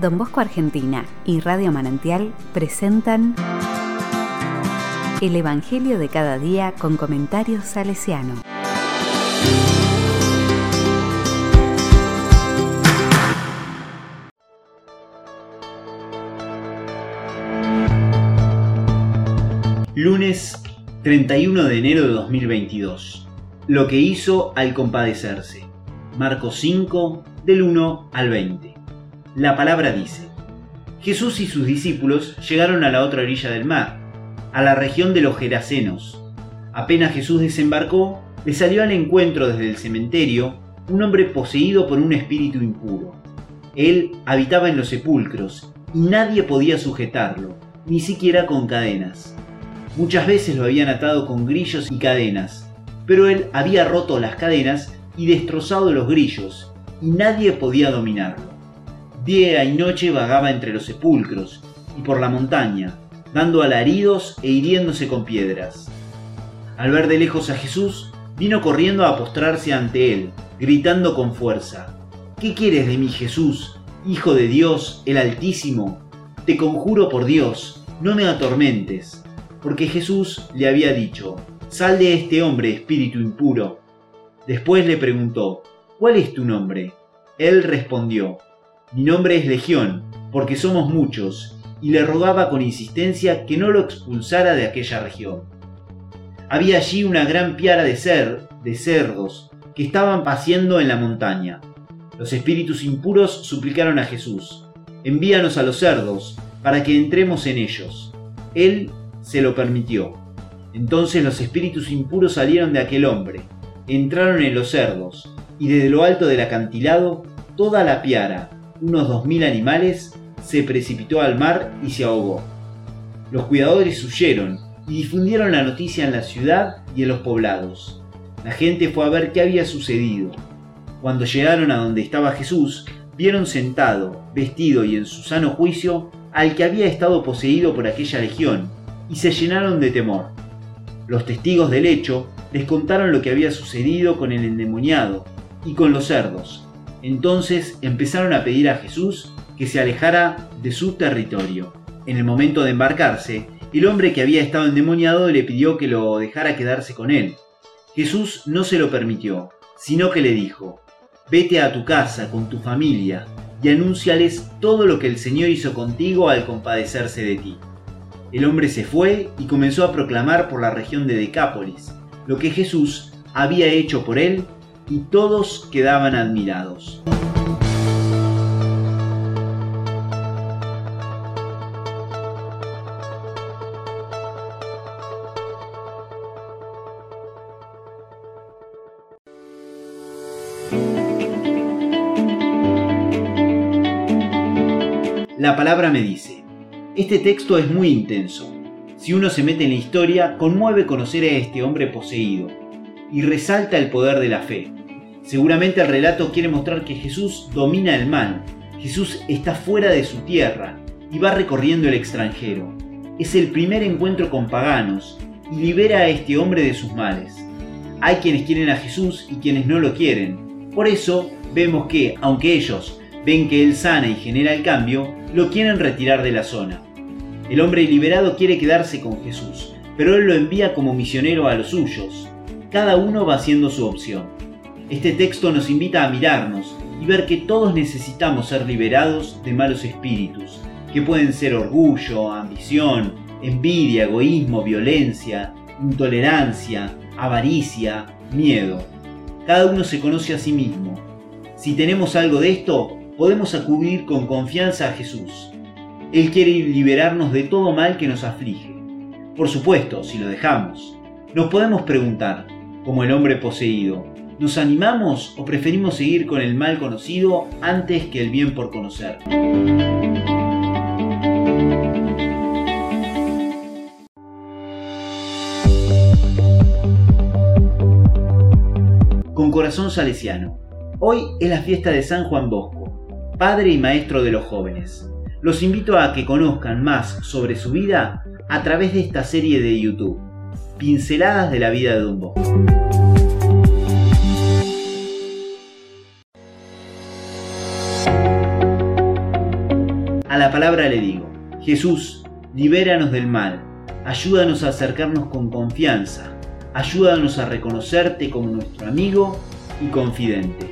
Don Bosco Argentina y Radio Manantial presentan El Evangelio de cada día con comentarios salesiano. Lunes 31 de enero de 2022. Lo que hizo al compadecerse. Marcos 5 del 1 al 20. La palabra dice, Jesús y sus discípulos llegaron a la otra orilla del mar, a la región de los Gerasenos. Apenas Jesús desembarcó, le salió al encuentro desde el cementerio un hombre poseído por un espíritu impuro. Él habitaba en los sepulcros y nadie podía sujetarlo, ni siquiera con cadenas. Muchas veces lo habían atado con grillos y cadenas, pero él había roto las cadenas y destrozado los grillos, y nadie podía dominarlo. Día y noche vagaba entre los sepulcros y por la montaña, dando alaridos e hiriéndose con piedras. Al ver de lejos a Jesús, vino corriendo a postrarse ante él, gritando con fuerza, ¿Qué quieres de mí, Jesús, Hijo de Dios, el Altísimo? Te conjuro por Dios, no me atormentes, porque Jesús le había dicho, Sal de este hombre, espíritu impuro. Después le preguntó, ¿Cuál es tu nombre? Él respondió, mi nombre es Legión, porque somos muchos, y le rogaba con insistencia que no lo expulsara de aquella región. Había allí una gran piara de cer, de cerdos, que estaban paciendo en la montaña. Los espíritus impuros suplicaron a Jesús, envíanos a los cerdos, para que entremos en ellos. Él se lo permitió. Entonces los espíritus impuros salieron de aquel hombre, entraron en los cerdos, y desde lo alto del acantilado, toda la piara, unos dos mil animales, se precipitó al mar y se ahogó. Los cuidadores huyeron y difundieron la noticia en la ciudad y en los poblados. La gente fue a ver qué había sucedido. Cuando llegaron a donde estaba Jesús, vieron sentado, vestido y en su sano juicio al que había estado poseído por aquella legión, y se llenaron de temor. Los testigos del hecho les contaron lo que había sucedido con el endemoniado y con los cerdos, entonces empezaron a pedir a Jesús que se alejara de su territorio. En el momento de embarcarse, el hombre que había estado endemoniado le pidió que lo dejara quedarse con él. Jesús no se lo permitió, sino que le dijo, Vete a tu casa con tu familia y anúnciales todo lo que el Señor hizo contigo al compadecerse de ti. El hombre se fue y comenzó a proclamar por la región de Decápolis lo que Jesús había hecho por él y todos quedaban admirados. La palabra me dice, este texto es muy intenso. Si uno se mete en la historia, conmueve conocer a este hombre poseído y resalta el poder de la fe. Seguramente el relato quiere mostrar que Jesús domina el mal, Jesús está fuera de su tierra y va recorriendo el extranjero. Es el primer encuentro con paganos y libera a este hombre de sus males. Hay quienes quieren a Jesús y quienes no lo quieren. Por eso vemos que, aunque ellos ven que Él sana y genera el cambio, lo quieren retirar de la zona. El hombre liberado quiere quedarse con Jesús, pero Él lo envía como misionero a los suyos. Cada uno va haciendo su opción. Este texto nos invita a mirarnos y ver que todos necesitamos ser liberados de malos espíritus, que pueden ser orgullo, ambición, envidia, egoísmo, violencia, intolerancia, avaricia, miedo. Cada uno se conoce a sí mismo. Si tenemos algo de esto, podemos acudir con confianza a Jesús. Él quiere liberarnos de todo mal que nos aflige. Por supuesto, si lo dejamos. Nos podemos preguntar, como el hombre poseído, ¿Nos animamos o preferimos seguir con el mal conocido antes que el bien por conocer? Con corazón salesiano. Hoy es la fiesta de San Juan Bosco, padre y maestro de los jóvenes. Los invito a que conozcan más sobre su vida a través de esta serie de YouTube, Pinceladas de la vida de Don Bosco. A la palabra le digo, Jesús, libéranos del mal, ayúdanos a acercarnos con confianza, ayúdanos a reconocerte como nuestro amigo y confidente.